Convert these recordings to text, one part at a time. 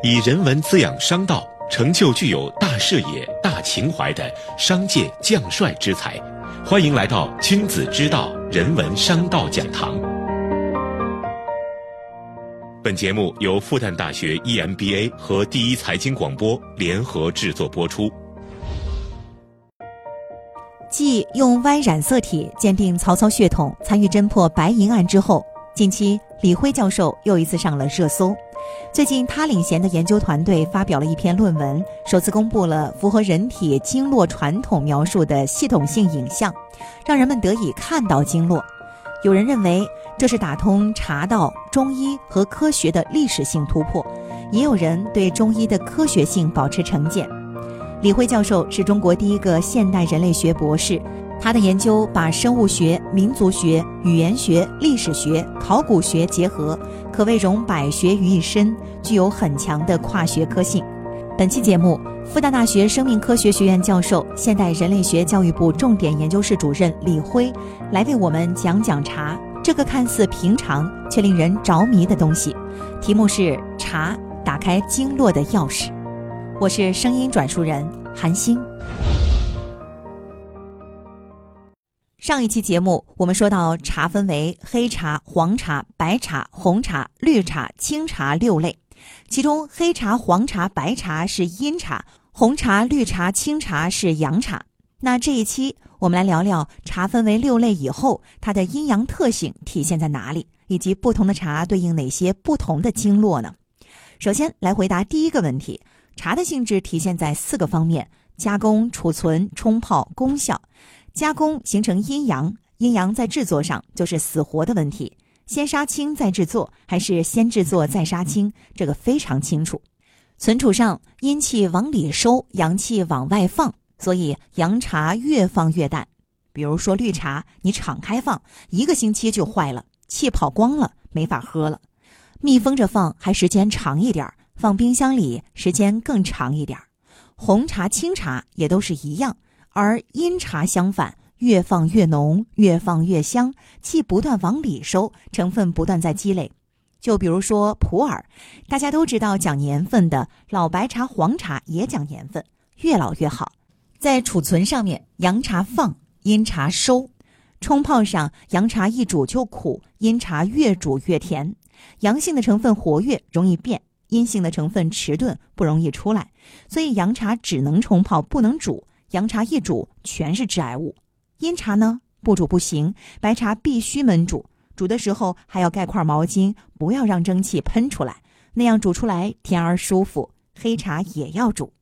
以人文滋养商道，成就具有大视野、大情怀的商界将帅之才。欢迎来到君子之道人文商道讲堂。本节目由复旦大学 EMBA 和第一财经广播联合制作播出。继用 Y 染色体鉴定曹操血统、参与侦破白银案之后，近期李辉教授又一次上了热搜。最近，他领衔的研究团队发表了一篇论文，首次公布了符合人体经络传统描述的系统性影像，让人们得以看到经络。有人认为这是打通茶道、中医和科学的历史性突破，也有人对中医的科学性保持成见。李辉教授是中国第一个现代人类学博士。他的研究把生物学、民族学、语言学、历史学、考古学结合，可谓融百学于一身，具有很强的跨学科性。本期节目，复旦大学生命科学学院教授、现代人类学教育部重点研究室主任李辉来为我们讲讲茶这个看似平常却令人着迷的东西。题目是“茶打开经络的钥匙”。我是声音转述人韩星。上一期节目，我们说到茶分为黑茶、黄茶、白茶、红茶、绿茶、清茶六类，其中黑茶、黄茶、白茶是阴茶，红茶、绿茶、清茶是阳茶。那这一期我们来聊聊茶分为六类以后，它的阴阳特性体现在哪里，以及不同的茶对应哪些不同的经络呢？首先来回答第一个问题，茶的性质体现在四个方面：加工、储存、冲泡、功效。加工形成阴阳，阴阳在制作上就是死活的问题。先杀青再制作，还是先制作再杀青？这个非常清楚。存储上，阴气往里收，阳气往外放，所以阳茶越放越淡。比如说绿茶，你敞开放，一个星期就坏了，气跑光了，没法喝了。密封着放还时间长一点，放冰箱里时间更长一点。红茶、清茶也都是一样。而阴茶相反，越放越浓，越放越香，气不断往里收，成分不断在积累。就比如说普洱，大家都知道讲年份的老白茶、黄茶也讲年份，越老越好。在储存上面，阳茶放，阴茶收；冲泡上，阳茶一煮就苦，阴茶越煮越甜。阳性的成分活跃，容易变；阴性的成分迟钝，不容易出来。所以阳茶只能冲泡，不能煮。阳茶一煮全是致癌物，阴茶呢不煮不行，白茶必须焖煮，煮的时候还要盖块毛巾，不要让蒸汽喷出来，那样煮出来甜而舒服。黑茶也要煮，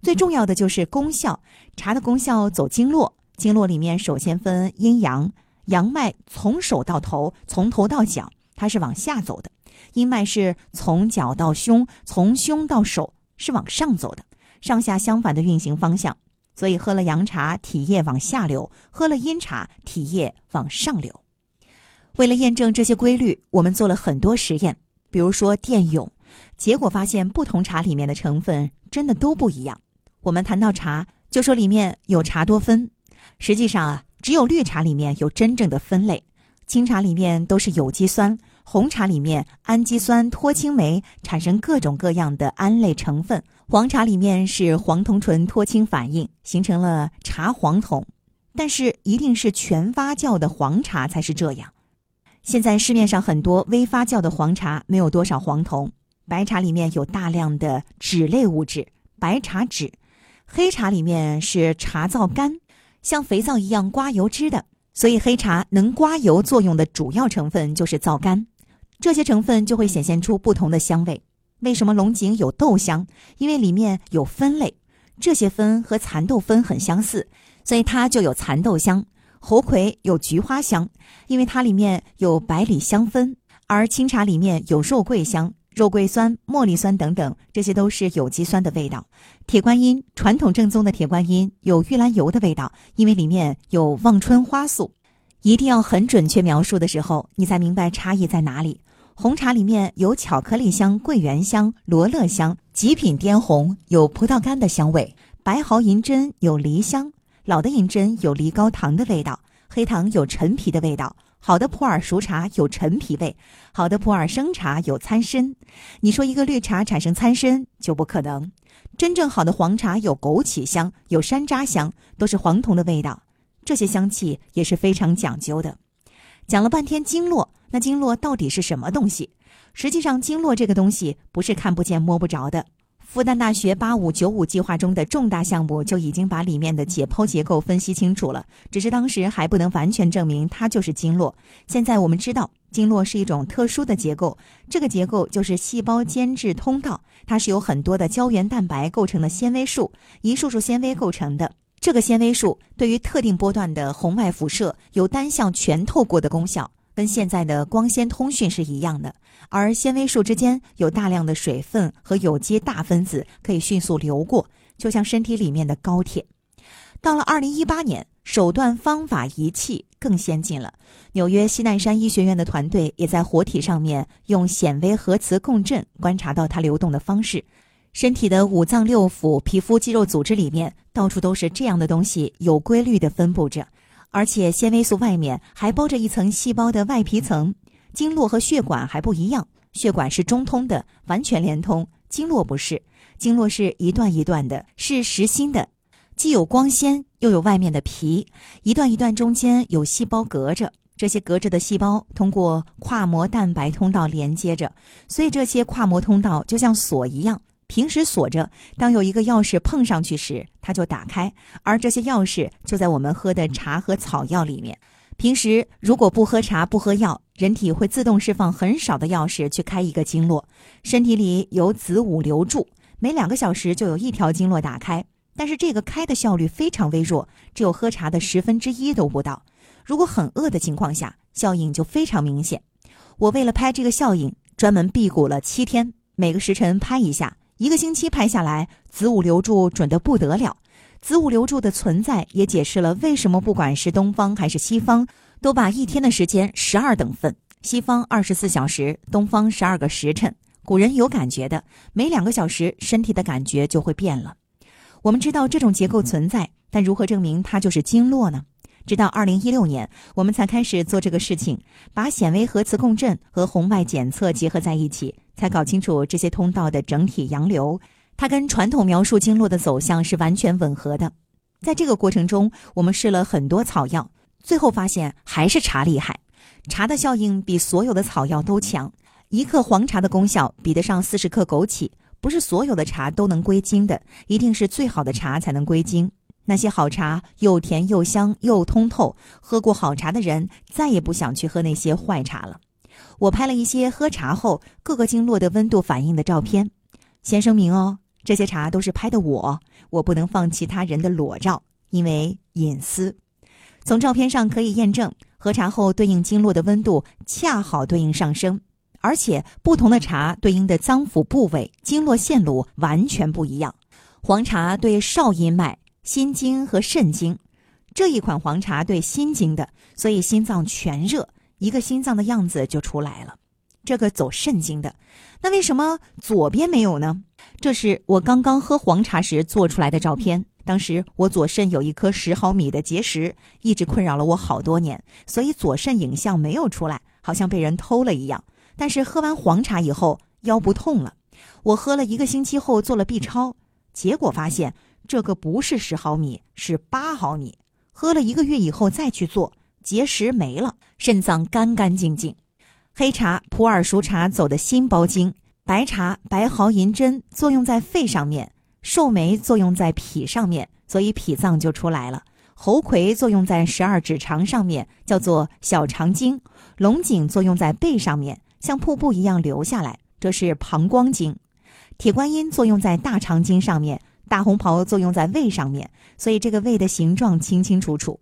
最重要的就是功效，茶的功效走经络，经络里面首先分阴阳，阳脉从手到头，从头到脚，它是往下走的；阴脉是从脚到胸，从胸到手，是往上走的，上下相反的运行方向。所以喝了阳茶，体液往下流；喝了阴茶，体液往上流。为了验证这些规律，我们做了很多实验，比如说电泳，结果发现不同茶里面的成分真的都不一样。我们谈到茶，就说里面有茶多酚，实际上啊，只有绿茶里面有真正的分类，清茶里面都是有机酸。红茶里面氨基酸脱氢酶产生各种各样的胺类成分，黄茶里面是黄酮醇脱氢反应形成了茶黄酮，但是一定是全发酵的黄茶才是这样。现在市面上很多微发酵的黄茶没有多少黄酮，白茶里面有大量的脂类物质，白茶脂，黑茶里面是茶皂苷，像肥皂一样刮油脂的，所以黑茶能刮油作用的主要成分就是皂苷。这些成分就会显现出不同的香味。为什么龙井有豆香？因为里面有酚类，这些酚和蚕豆酚很相似，所以它就有蚕豆香。猴魁有菊花香，因为它里面有百里香酚。而清茶里面有肉桂香、肉桂酸、茉莉酸等等，这些都是有机酸的味道。铁观音传统正宗的铁观音有玉兰油的味道，因为里面有望春花素。一定要很准确描述的时候，你才明白差异在哪里。红茶里面有巧克力香、桂圆香、罗勒香；极品滇红有葡萄干的香味；白毫银针有梨香；老的银针有梨膏糖的味道；黑糖有陈皮的味道；好的普洱熟茶有陈皮味，好的普洱生茶有参参。你说一个绿茶产生参参就不可能。真正好的黄茶有枸杞香，有山楂香，都是黄酮的味道。这些香气也是非常讲究的。讲了半天经络，那经络到底是什么东西？实际上，经络这个东西不是看不见摸不着的。复旦大学“八五九五”计划中的重大项目就已经把里面的解剖结构分析清楚了，只是当时还不能完全证明它就是经络。现在我们知道，经络是一种特殊的结构，这个结构就是细胞间质通道，它是由很多的胶原蛋白构成的纤维束，一束束纤维构成的。这个纤维束对于特定波段的红外辐射有单向全透过的功效。跟现在的光纤通讯是一样的，而纤维束之间有大量的水分和有机大分子可以迅速流过，就像身体里面的高铁。到了二零一八年，手段、方法、仪器更先进了。纽约西奈山医学院的团队也在活体上面用显微核磁共振观察到它流动的方式。身体的五脏六腑、皮肤、肌肉组织里面到处都是这样的东西，有规律的分布着。而且纤维素外面还包着一层细胞的外皮层，经络和血管还不一样，血管是中通的，完全连通；经络不是，经络是一段一段的，是实心的，既有光纤又有外面的皮，一段一段中间有细胞隔着，这些隔着的细胞通过跨膜蛋白通道连接着，所以这些跨膜通道就像锁一样。平时锁着，当有一个钥匙碰上去时，它就打开。而这些钥匙就在我们喝的茶和草药里面。平时如果不喝茶不喝药，人体会自动释放很少的钥匙去开一个经络。身体里有子午流注，每两个小时就有一条经络打开。但是这个开的效率非常微弱，只有喝茶的十分之一都不到。如果很饿的情况下，效应就非常明显。我为了拍这个效应，专门辟谷了七天，每个时辰拍一下。一个星期拍下来，子午流注准得不得了。子午流注的存在也解释了为什么不管是东方还是西方，都把一天的时间十二等份，西方二十四小时，东方十二个时辰。古人有感觉的，每两个小时身体的感觉就会变了。我们知道这种结构存在，但如何证明它就是经络呢？直到二零一六年，我们才开始做这个事情，把显微核磁共振和红外检测结合在一起。才搞清楚这些通道的整体洋流，它跟传统描述经络的走向是完全吻合的。在这个过程中，我们试了很多草药，最后发现还是茶厉害。茶的效应比所有的草药都强，一克黄茶的功效比得上四十克枸杞。不是所有的茶都能归经的，一定是最好的茶才能归经。那些好茶又甜又香又通透，喝过好茶的人再也不想去喝那些坏茶了。我拍了一些喝茶后各个经络的温度反应的照片，先声明哦，这些茶都是拍的我，我不能放其他人的裸照，因为隐私。从照片上可以验证，喝茶后对应经络的温度恰好对应上升，而且不同的茶对应的脏腑部位、经络线路完全不一样。黄茶对少阴脉、心经和肾经，这一款黄茶对心经的，所以心脏全热。一个心脏的样子就出来了，这个走肾经的，那为什么左边没有呢？这是我刚刚喝黄茶时做出来的照片。当时我左肾有一颗十毫米的结石，一直困扰了我好多年，所以左肾影像没有出来，好像被人偷了一样。但是喝完黄茶以后腰不痛了。我喝了一个星期后做了 B 超，结果发现这个不是十毫米，是八毫米。喝了一个月以后再去做。结石没了，肾脏干干净净。黑茶普洱熟茶走的心包经，白茶白毫银针作用在肺上面，寿眉作用在脾上面，所以脾脏就出来了。猴魁作用在十二指肠上面，叫做小肠经。龙井作用在背上面，像瀑布一样流下来，这是膀胱经。铁观音作用在大肠经上面，大红袍作用在胃上面，所以这个胃的形状清清楚楚。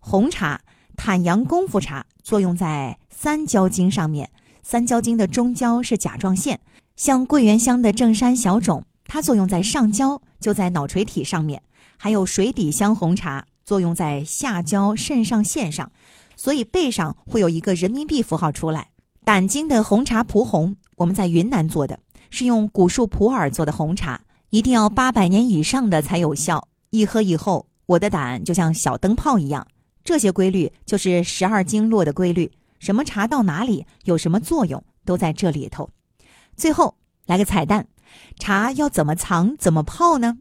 红茶。坦阳功夫茶作用在三焦经上面，三焦经的中焦是甲状腺，像桂圆香的正山小种，它作用在上焦，就在脑垂体上面。还有水底香红茶作用在下焦肾上腺上，所以背上会有一个人民币符号出来。胆经的红茶蒲红，我们在云南做的，是用古树普洱做的红茶，一定要八百年以上的才有效。一喝以后，我的胆就像小灯泡一样。这些规律就是十二经络的规律，什么茶到哪里有什么作用，都在这里头。最后来个彩蛋，茶要怎么藏、怎么泡呢？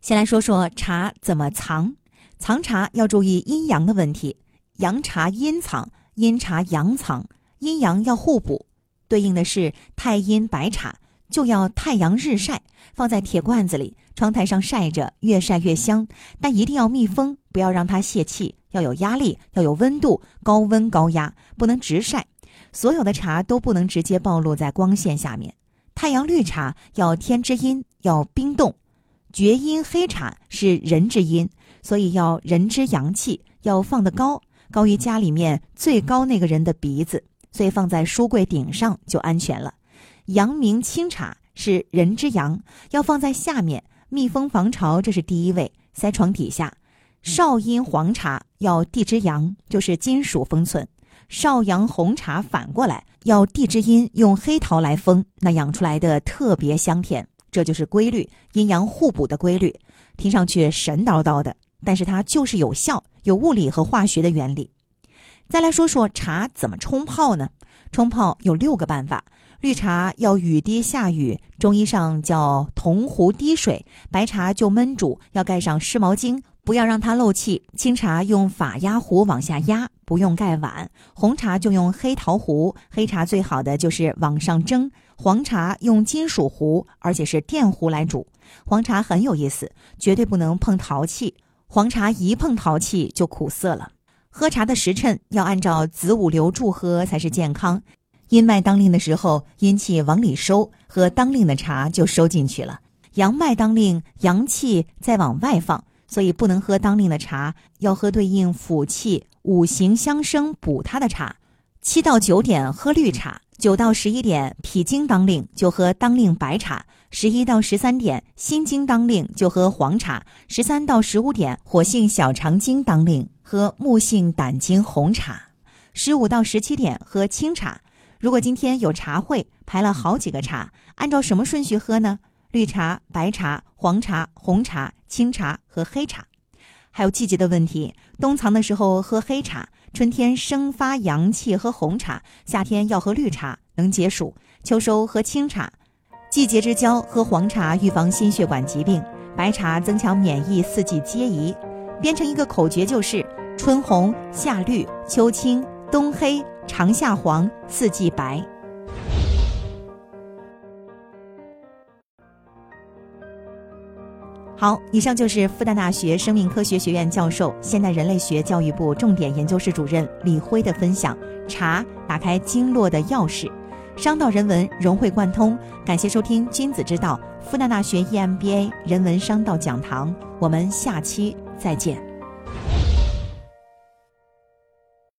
先来说说茶怎么藏。藏茶要注意阴阳的问题，阳茶阴藏，阴茶阳藏，阴阳要互补。对应的是太阴白茶，就要太阳日晒，放在铁罐子里，窗台上晒着，越晒越香。但一定要密封，不要让它泄气，要有压力，要有温度，高温高压，不能直晒。所有的茶都不能直接暴露在光线下面。太阳绿茶要天之阴，要冰冻；厥阴黑茶是人之阴。所以要人之阳气要放得高，高于家里面最高那个人的鼻子，所以放在书柜顶上就安全了。阳明清茶是人之阳，要放在下面，密封防潮，这是第一位，塞床底下。少阴黄茶要地之阳，就是金属封存；少阳红茶反过来要地之阴，用黑陶来封，那养出来的特别香甜。这就是规律，阴阳互补的规律，听上去神叨叨的。但是它就是有效，有物理和化学的原理。再来说说茶怎么冲泡呢？冲泡有六个办法。绿茶要雨滴下雨，中医上叫铜壶滴水；白茶就焖煮，要盖上湿毛巾，不要让它漏气。清茶用法压壶往下压，不用盖碗。红茶就用黑陶壶，黑茶最好的就是往上蒸。黄茶用金属壶，而且是电壶来煮。黄茶很有意思，绝对不能碰陶器。黄茶一碰陶器就苦涩了。喝茶的时辰要按照子午流注喝才是健康。阴脉当令的时候，阴气往里收，喝当令的茶就收进去了。阳脉当令，阳气再往外放，所以不能喝当令的茶，要喝对应腑气、五行相生补它的茶。七到九点喝绿茶，九到十一点脾经当令就喝当令白茶。十一到十三点，心经当令就喝黄茶；十三到十五点，火性小肠经当令，喝木性胆经红茶；十五到十七点喝清茶。如果今天有茶会，排了好几个茶，按照什么顺序喝呢？绿茶、白茶、黄茶、红茶、清茶和黑茶。还有季节的问题，冬藏的时候喝黑茶，春天生发阳气喝红茶，夏天要喝绿茶能解暑，秋收喝清茶。季节之交喝黄茶，预防心血管疾病；白茶增强免疫，四季皆宜。编成一个口诀就是：春红、夏绿、秋青、冬黑、长夏黄，四季白。好，以上就是复旦大学生命科学学院教授、现代人类学教育部重点研究室主任李辉的分享：茶打开经络的钥匙。商道人文融会贯通，感谢收听《君子之道》复旦大学 EMBA 人文商道讲堂，我们下期再见。